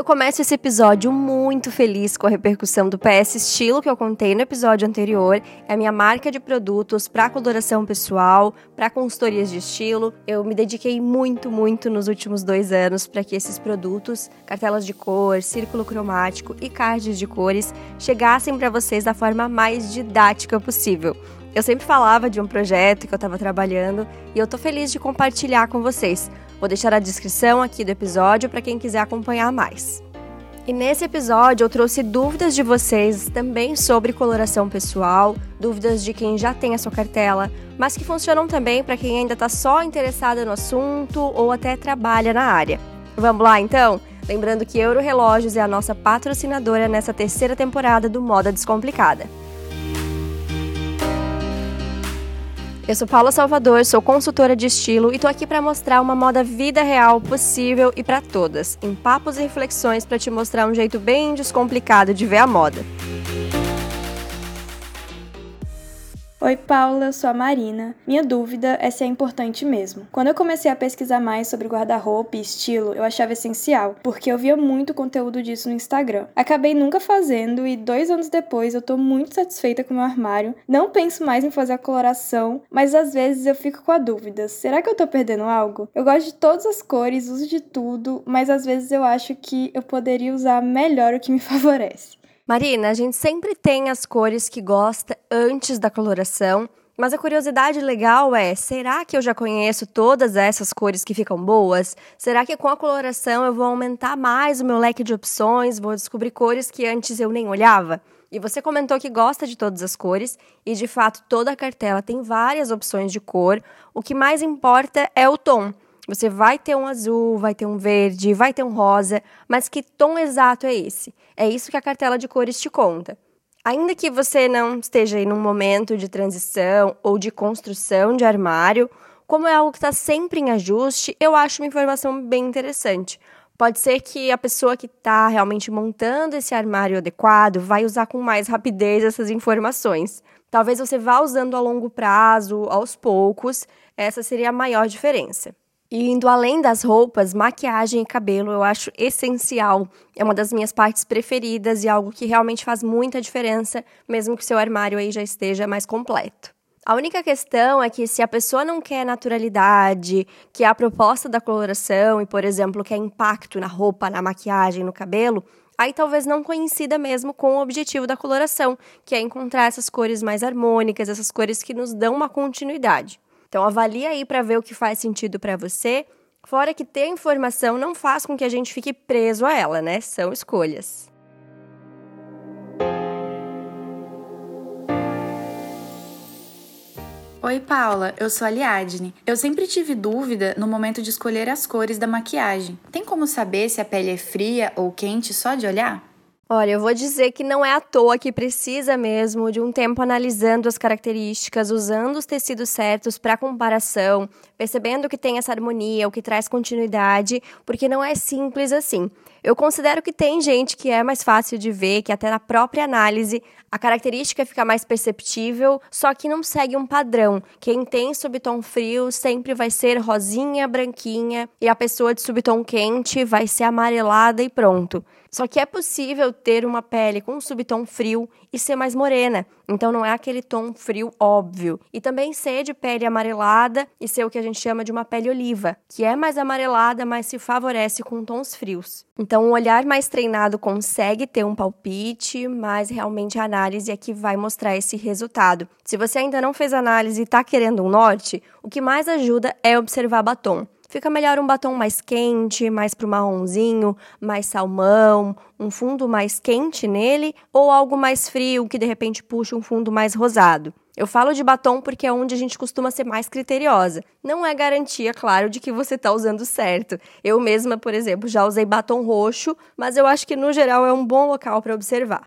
Eu começo esse episódio muito feliz com a repercussão do PS Estilo que eu contei no episódio anterior. É a minha marca de produtos para coloração pessoal, para consultorias de estilo. Eu me dediquei muito, muito nos últimos dois anos para que esses produtos, cartelas de cor, círculo cromático e cards de cores, chegassem para vocês da forma mais didática possível. Eu sempre falava de um projeto que eu estava trabalhando e eu tô feliz de compartilhar com vocês. Vou deixar a descrição aqui do episódio para quem quiser acompanhar mais. E nesse episódio eu trouxe dúvidas de vocês também sobre coloração pessoal, dúvidas de quem já tem a sua cartela, mas que funcionam também para quem ainda está só interessado no assunto ou até trabalha na área. Vamos lá então? Lembrando que Euro Relógios é a nossa patrocinadora nessa terceira temporada do Moda Descomplicada. Eu sou Paula Salvador, sou consultora de estilo e tô aqui para mostrar uma moda vida real possível e para todas, em papos e reflexões para te mostrar um jeito bem descomplicado de ver a moda. Oi, Paula, sou a Marina. Minha dúvida é se é importante mesmo. Quando eu comecei a pesquisar mais sobre guarda-roupa e estilo, eu achava essencial, porque eu via muito conteúdo disso no Instagram. Acabei nunca fazendo e dois anos depois eu tô muito satisfeita com meu armário. Não penso mais em fazer a coloração, mas às vezes eu fico com a dúvida: será que eu tô perdendo algo? Eu gosto de todas as cores, uso de tudo, mas às vezes eu acho que eu poderia usar melhor o que me favorece. Marina, a gente sempre tem as cores que gosta antes da coloração, mas a curiosidade legal é: será que eu já conheço todas essas cores que ficam boas? Será que com a coloração eu vou aumentar mais o meu leque de opções, vou descobrir cores que antes eu nem olhava? E você comentou que gosta de todas as cores, e de fato toda a cartela tem várias opções de cor. O que mais importa é o tom. Você vai ter um azul, vai ter um verde, vai ter um rosa, mas que tom exato é esse? É isso que a cartela de cores te conta. Ainda que você não esteja em um momento de transição ou de construção de armário, como é algo que está sempre em ajuste, eu acho uma informação bem interessante. Pode ser que a pessoa que está realmente montando esse armário adequado vai usar com mais rapidez essas informações. Talvez você vá usando a longo prazo, aos poucos, essa seria a maior diferença. E indo além das roupas, maquiagem e cabelo eu acho essencial. É uma das minhas partes preferidas e algo que realmente faz muita diferença, mesmo que seu armário aí já esteja mais completo. A única questão é que se a pessoa não quer naturalidade, que a proposta da coloração e, por exemplo, quer impacto na roupa, na maquiagem, no cabelo, aí talvez não coincida mesmo com o objetivo da coloração, que é encontrar essas cores mais harmônicas, essas cores que nos dão uma continuidade. Então avalia aí para ver o que faz sentido para você. Fora que ter informação não faz com que a gente fique preso a ela, né? São escolhas. Oi, Paula, eu sou a Liadne. Eu sempre tive dúvida no momento de escolher as cores da maquiagem. Tem como saber se a pele é fria ou quente só de olhar? Olha, eu vou dizer que não é à toa que precisa mesmo de um tempo analisando as características, usando os tecidos certos para comparação, percebendo que tem essa harmonia, o que traz continuidade, porque não é simples assim. Eu considero que tem gente que é mais fácil de ver, que até na própria análise a característica fica mais perceptível, só que não segue um padrão. Quem tem subtom frio sempre vai ser rosinha, branquinha, e a pessoa de subtom quente vai ser amarelada e pronto. Só que é possível ter uma pele com subtom frio e ser mais morena. Então não é aquele tom frio óbvio. E também ser de pele amarelada e ser o que a gente chama de uma pele oliva, que é mais amarelada, mas se favorece com tons frios. Então um olhar mais treinado consegue ter um palpite, mas realmente a análise é que vai mostrar esse resultado. Se você ainda não fez análise e está querendo um norte, o que mais ajuda é observar batom. Fica melhor um batom mais quente, mais pro marronzinho, mais salmão, um fundo mais quente nele, ou algo mais frio que de repente puxa um fundo mais rosado. Eu falo de batom porque é onde a gente costuma ser mais criteriosa. Não é garantia, claro, de que você está usando certo. Eu mesma, por exemplo, já usei batom roxo, mas eu acho que no geral é um bom local para observar.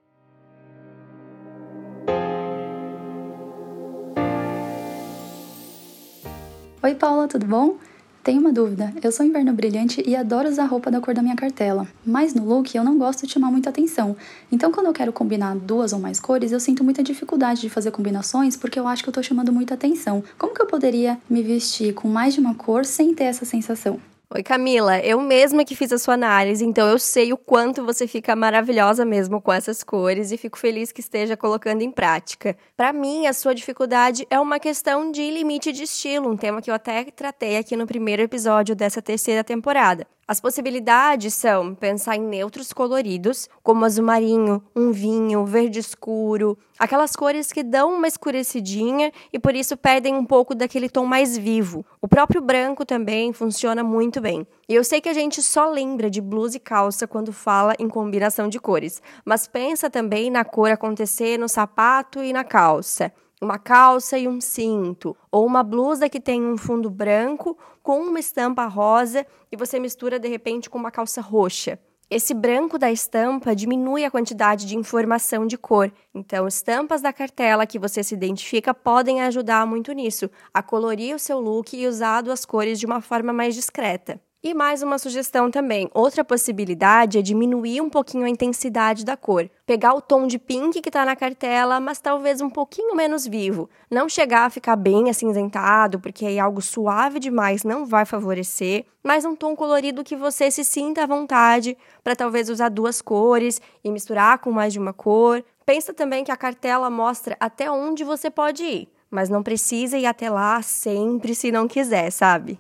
Oi, Paula, tudo bom? Tenho uma dúvida. Eu sou inverno brilhante e adoro usar roupa da cor da minha cartela. Mas no look eu não gosto de chamar muita atenção. Então quando eu quero combinar duas ou mais cores, eu sinto muita dificuldade de fazer combinações porque eu acho que eu tô chamando muita atenção. Como que eu poderia me vestir com mais de uma cor sem ter essa sensação? Oi, Camila. Eu mesma que fiz a sua análise, então eu sei o quanto você fica maravilhosa mesmo com essas cores e fico feliz que esteja colocando em prática. Para mim, a sua dificuldade é uma questão de limite de estilo, um tema que eu até tratei aqui no primeiro episódio dessa terceira temporada. As possibilidades são pensar em neutros coloridos, como azul marinho, um vinho, verde escuro, aquelas cores que dão uma escurecidinha e por isso perdem um pouco daquele tom mais vivo. O próprio branco também funciona muito bem. E eu sei que a gente só lembra de blusa e calça quando fala em combinação de cores, mas pensa também na cor acontecer no sapato e na calça uma calça e um cinto, ou uma blusa que tem um fundo branco com uma estampa rosa e você mistura de repente com uma calça roxa. Esse branco da estampa diminui a quantidade de informação de cor. Então, estampas da cartela que você se identifica podem ajudar muito nisso, a colorir o seu look e usar duas cores de uma forma mais discreta. E mais uma sugestão também. Outra possibilidade é diminuir um pouquinho a intensidade da cor. Pegar o tom de pink que está na cartela, mas talvez um pouquinho menos vivo. Não chegar a ficar bem acinzentado, porque aí algo suave demais não vai favorecer, mas um tom colorido que você se sinta à vontade para talvez usar duas cores e misturar com mais de uma cor. Pensa também que a cartela mostra até onde você pode ir, mas não precisa ir até lá sempre se não quiser, sabe?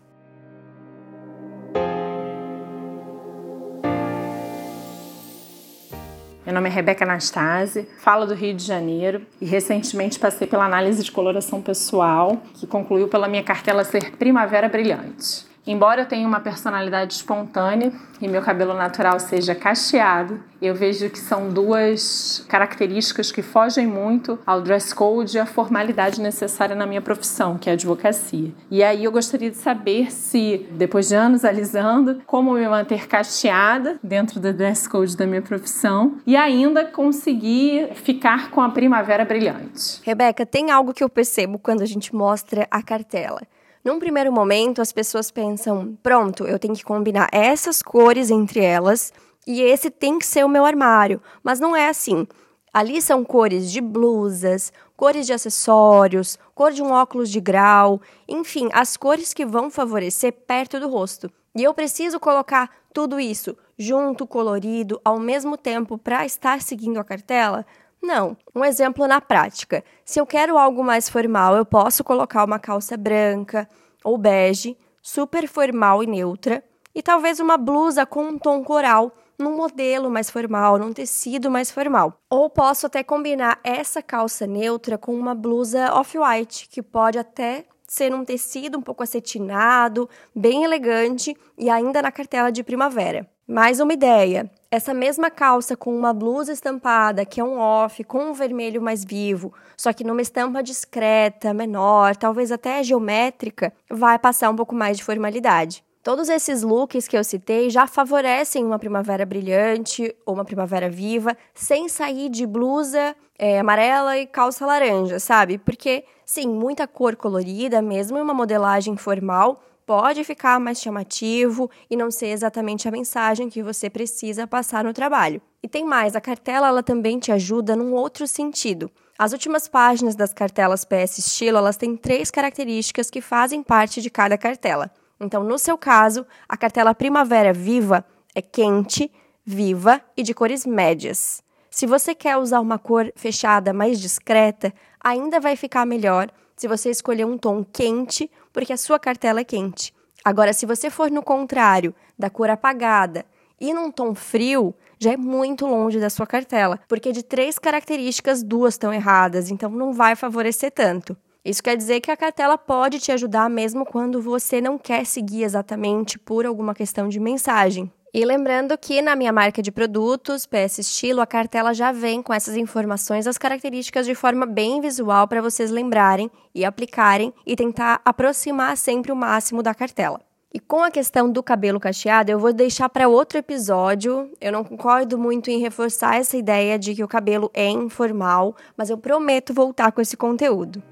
Meu nome é Rebeca Anastase, falo do Rio de Janeiro e recentemente passei pela análise de coloração pessoal, que concluiu pela minha cartela ser Primavera Brilhante. Embora eu tenha uma personalidade espontânea e meu cabelo natural seja cacheado, eu vejo que são duas características que fogem muito ao dress code e à formalidade necessária na minha profissão, que é a advocacia. E aí eu gostaria de saber se, depois de anos alisando, como me manter cacheada dentro do dress code da minha profissão e ainda conseguir ficar com a primavera brilhante. Rebeca, tem algo que eu percebo quando a gente mostra a cartela. Num primeiro momento, as pessoas pensam: pronto, eu tenho que combinar essas cores entre elas e esse tem que ser o meu armário. Mas não é assim. Ali são cores de blusas, cores de acessórios, cor de um óculos de grau, enfim, as cores que vão favorecer perto do rosto. E eu preciso colocar tudo isso junto, colorido, ao mesmo tempo para estar seguindo a cartela? Não. Um exemplo na prática. Se eu quero algo mais formal, eu posso colocar uma calça branca ou bege, super formal e neutra, e talvez uma blusa com um tom coral, num modelo mais formal, num tecido mais formal. Ou posso até combinar essa calça neutra com uma blusa off-white, que pode até ser um tecido um pouco acetinado, bem elegante e ainda na cartela de primavera. Mais uma ideia: essa mesma calça com uma blusa estampada, que é um off, com um vermelho mais vivo, só que numa estampa discreta, menor, talvez até geométrica, vai passar um pouco mais de formalidade. Todos esses looks que eu citei já favorecem uma primavera brilhante ou uma primavera viva, sem sair de blusa é, amarela e calça laranja, sabe? Porque, sim, muita cor colorida, mesmo em uma modelagem formal, pode ficar mais chamativo e não ser exatamente a mensagem que você precisa passar no trabalho. E tem mais, a cartela ela também te ajuda num outro sentido. As últimas páginas das cartelas PS Estilo, elas têm três características que fazem parte de cada cartela. Então, no seu caso, a cartela Primavera Viva é quente, viva e de cores médias. Se você quer usar uma cor fechada mais discreta, ainda vai ficar melhor se você escolher um tom quente, porque a sua cartela é quente. Agora, se você for no contrário, da cor apagada e num tom frio, já é muito longe da sua cartela, porque de três características, duas estão erradas, então não vai favorecer tanto. Isso quer dizer que a cartela pode te ajudar mesmo quando você não quer seguir exatamente por alguma questão de mensagem. E lembrando que na minha marca de produtos, PS Estilo, a cartela já vem com essas informações, as características de forma bem visual para vocês lembrarem e aplicarem e tentar aproximar sempre o máximo da cartela. E com a questão do cabelo cacheado, eu vou deixar para outro episódio. Eu não concordo muito em reforçar essa ideia de que o cabelo é informal, mas eu prometo voltar com esse conteúdo.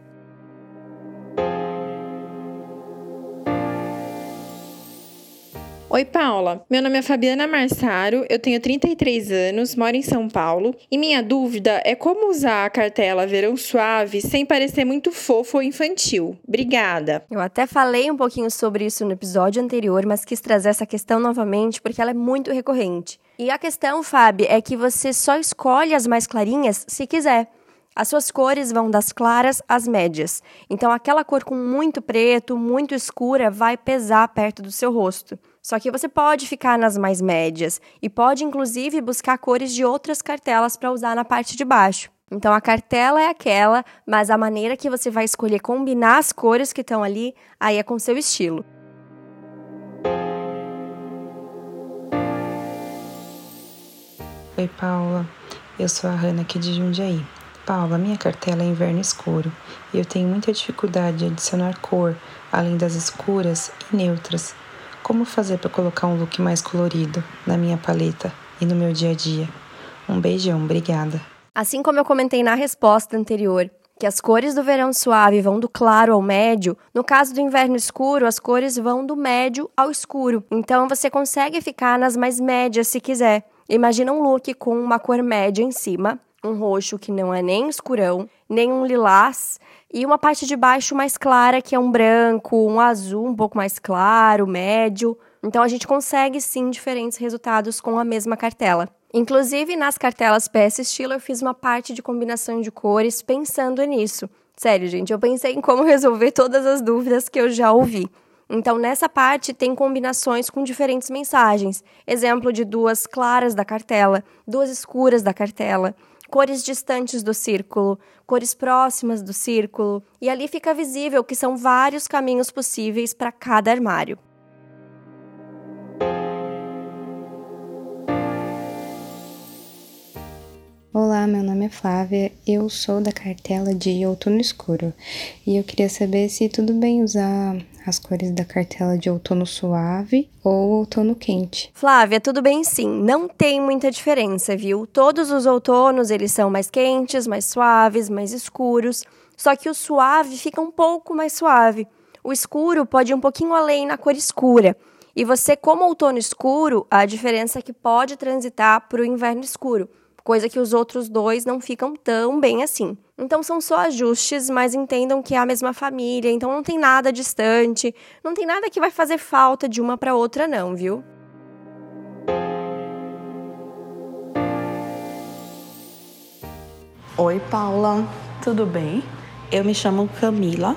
Oi, Paula. Meu nome é Fabiana Marsaro, eu tenho 33 anos, moro em São Paulo e minha dúvida é como usar a cartela Verão Suave sem parecer muito fofo ou infantil. Obrigada. Eu até falei um pouquinho sobre isso no episódio anterior, mas quis trazer essa questão novamente porque ela é muito recorrente. E a questão, Fábio, é que você só escolhe as mais clarinhas se quiser. As suas cores vão das claras às médias. Então, aquela cor com muito preto, muito escura, vai pesar perto do seu rosto. Só que você pode ficar nas mais médias e pode inclusive buscar cores de outras cartelas para usar na parte de baixo. Então a cartela é aquela, mas a maneira que você vai escolher combinar as cores que estão ali, aí é com seu estilo. Oi, Paula. Eu sou a Hanna aqui de Jundiaí. Paula, minha cartela é inverno escuro e eu tenho muita dificuldade de adicionar cor, além das escuras e neutras. Como fazer para colocar um look mais colorido na minha paleta e no meu dia a dia? Um beijão, obrigada. Assim como eu comentei na resposta anterior, que as cores do verão suave vão do claro ao médio, no caso do inverno escuro, as cores vão do médio ao escuro. Então você consegue ficar nas mais médias se quiser. Imagina um look com uma cor média em cima, um roxo que não é nem escurão, nem um lilás, e uma parte de baixo mais clara, que é um branco, um azul um pouco mais claro, médio. Então a gente consegue sim diferentes resultados com a mesma cartela. Inclusive nas cartelas PS Estilo eu fiz uma parte de combinação de cores pensando nisso. Sério, gente, eu pensei em como resolver todas as dúvidas que eu já ouvi. Então, nessa parte tem combinações com diferentes mensagens. Exemplo de duas claras da cartela, duas escuras da cartela cores distantes do círculo, cores próximas do círculo, e ali fica visível que são vários caminhos possíveis para cada armário. Olá, meu nome é Flávia, eu sou da cartela de Outono Escuro e eu queria saber se tudo bem usar as cores da cartela de outono suave ou outono quente. Flávia, tudo bem sim, não tem muita diferença, viu? Todos os outonos eles são mais quentes, mais suaves, mais escuros, só que o suave fica um pouco mais suave. O escuro pode ir um pouquinho além na cor escura. E você, como outono escuro, a diferença é que pode transitar para o inverno escuro coisa que os outros dois não ficam tão bem assim. Então são só ajustes, mas entendam que é a mesma família, então não tem nada distante, não tem nada que vai fazer falta de uma para outra não, viu? Oi, Paula, tudo bem? Eu me chamo Camila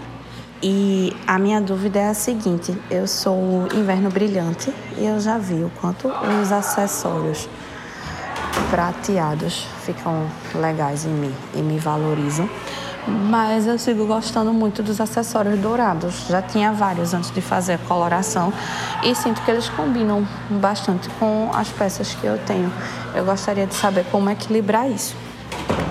e a minha dúvida é a seguinte: eu sou inverno brilhante e eu já vi o quanto os acessórios prateados ficam legais em mim e me valorizam. Mas eu sigo gostando muito dos acessórios dourados. Já tinha vários antes de fazer a coloração e sinto que eles combinam bastante com as peças que eu tenho. Eu gostaria de saber como equilibrar isso.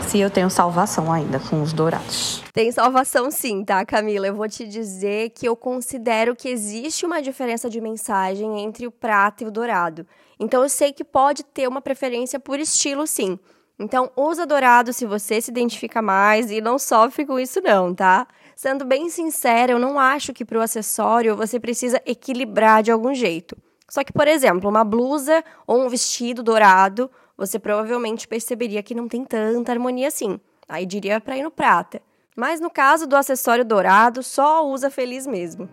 Se eu tenho salvação ainda com os dourados. Tem salvação sim, tá, Camila? Eu vou te dizer que eu considero que existe uma diferença de mensagem entre o prata e o dourado. Então eu sei que pode ter uma preferência por estilo, sim. Então usa dourado se você se identifica mais e não sofre com isso não, tá? Sendo bem sincera, eu não acho que para o acessório você precisa equilibrar de algum jeito. Só que, por exemplo, uma blusa ou um vestido dourado, você provavelmente perceberia que não tem tanta harmonia assim. Aí diria para ir no prata. Mas no caso do acessório dourado, só usa feliz mesmo.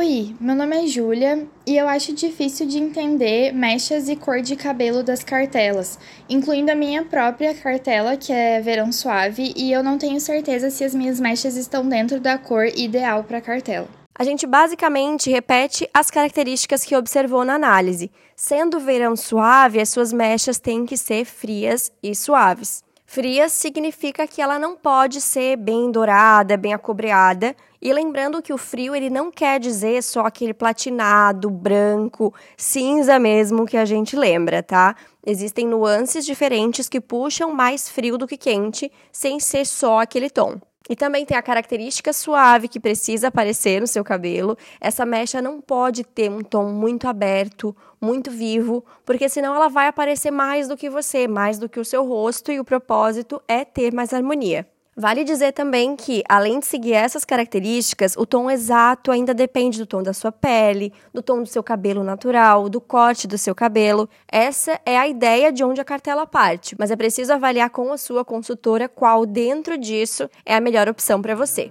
Oi, meu nome é Júlia e eu acho difícil de entender mechas e cor de cabelo das cartelas, incluindo a minha própria cartela, que é verão suave, e eu não tenho certeza se as minhas mechas estão dentro da cor ideal para a cartela. A gente basicamente repete as características que observou na análise. Sendo verão suave, as suas mechas têm que ser frias e suaves. Frias significa que ela não pode ser bem dourada, bem acobreada. E lembrando que o frio ele não quer dizer só aquele platinado, branco, cinza mesmo que a gente lembra, tá? Existem nuances diferentes que puxam mais frio do que quente, sem ser só aquele tom. E também tem a característica suave que precisa aparecer no seu cabelo. Essa mecha não pode ter um tom muito aberto, muito vivo, porque senão ela vai aparecer mais do que você, mais do que o seu rosto, e o propósito é ter mais harmonia. Vale dizer também que, além de seguir essas características, o tom exato ainda depende do tom da sua pele, do tom do seu cabelo natural, do corte do seu cabelo. Essa é a ideia de onde a cartela parte, mas é preciso avaliar com a sua consultora qual dentro disso é a melhor opção para você.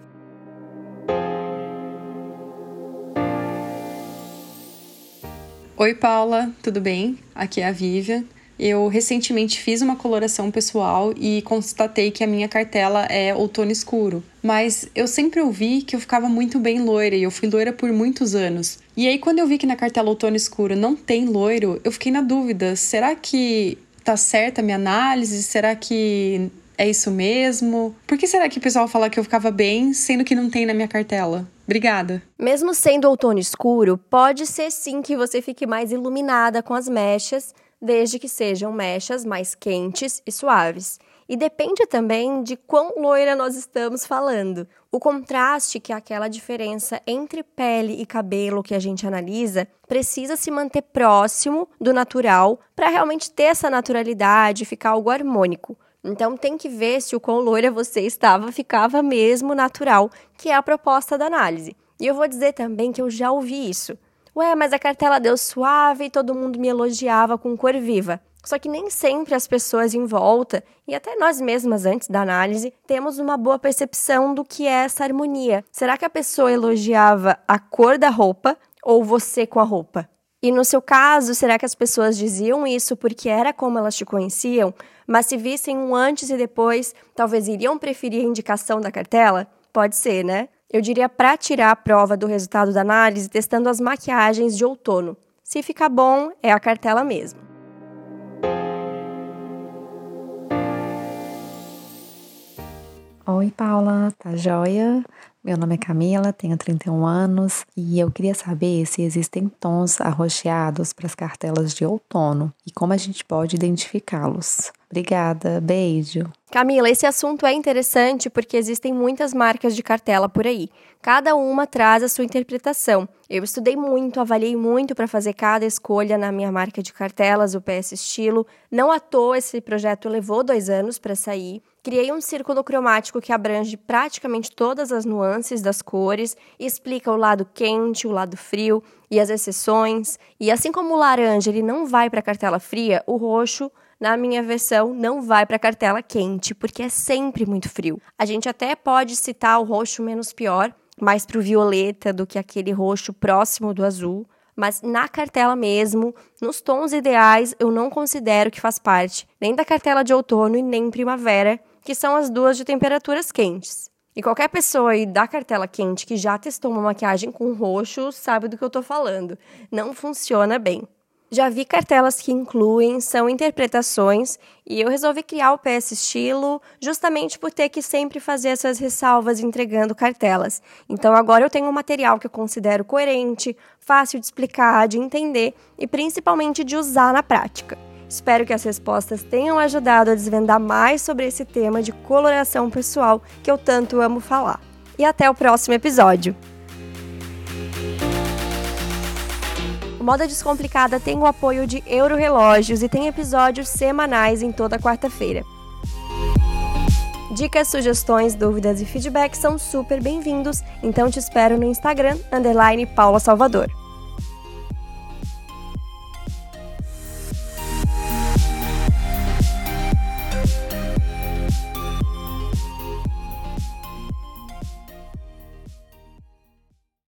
Oi, Paula, tudo bem? Aqui é a Vivian. Eu recentemente fiz uma coloração pessoal e constatei que a minha cartela é outono escuro. Mas eu sempre ouvi que eu ficava muito bem loira e eu fui loira por muitos anos. E aí, quando eu vi que na cartela outono escuro não tem loiro, eu fiquei na dúvida: será que tá certa a minha análise? Será que é isso mesmo? Por que será que o pessoal fala que eu ficava bem, sendo que não tem na minha cartela? Obrigada. Mesmo sendo outono escuro, pode ser sim que você fique mais iluminada com as mechas desde que sejam mechas mais quentes e suaves. E depende também de quão loira nós estamos falando. O contraste, que é aquela diferença entre pele e cabelo que a gente analisa, precisa se manter próximo do natural para realmente ter essa naturalidade, ficar algo harmônico. Então tem que ver se o quão loira você estava ficava mesmo natural, que é a proposta da análise. E eu vou dizer também que eu já ouvi isso. Ué, mas a cartela deu suave e todo mundo me elogiava com cor viva. Só que nem sempre as pessoas em volta, e até nós mesmas antes da análise, temos uma boa percepção do que é essa harmonia. Será que a pessoa elogiava a cor da roupa ou você com a roupa? E no seu caso, será que as pessoas diziam isso porque era como elas te conheciam, mas se vissem um antes e depois, talvez iriam preferir a indicação da cartela? Pode ser, né? Eu diria para tirar a prova do resultado da análise testando as maquiagens de outono. Se ficar bom, é a cartela mesmo. Oi, Paula, tá joia? Meu nome é Camila, tenho 31 anos e eu queria saber se existem tons arroxeados para as cartelas de outono e como a gente pode identificá-los. Obrigada, beijo. Camila, esse assunto é interessante porque existem muitas marcas de cartela por aí. Cada uma traz a sua interpretação. Eu estudei muito, avaliei muito para fazer cada escolha na minha marca de cartelas, o PS Estilo. Não à toa esse projeto levou dois anos para sair. Criei um círculo cromático que abrange praticamente todas as nuances das cores explica o lado quente, o lado frio e as exceções. E assim como o laranja ele não vai para cartela fria, o roxo na minha versão, não vai para a cartela quente, porque é sempre muito frio. A gente até pode citar o roxo menos pior, mais para o violeta do que aquele roxo próximo do azul. Mas na cartela mesmo, nos tons ideais, eu não considero que faz parte nem da cartela de outono e nem primavera, que são as duas de temperaturas quentes. E qualquer pessoa aí da cartela quente que já testou uma maquiagem com roxo sabe do que eu tô falando. Não funciona bem. Já vi cartelas que incluem, são interpretações, e eu resolvi criar o PS Estilo justamente por ter que sempre fazer essas ressalvas entregando cartelas. Então agora eu tenho um material que eu considero coerente, fácil de explicar, de entender e principalmente de usar na prática. Espero que as respostas tenham ajudado a desvendar mais sobre esse tema de coloração pessoal que eu tanto amo falar. E até o próximo episódio! Moda Descomplicada tem o apoio de Euro Relógios e tem episódios semanais em toda quarta-feira. Dicas, sugestões, dúvidas e feedback são super bem-vindos, então te espero no Instagram, underline Paula Salvador.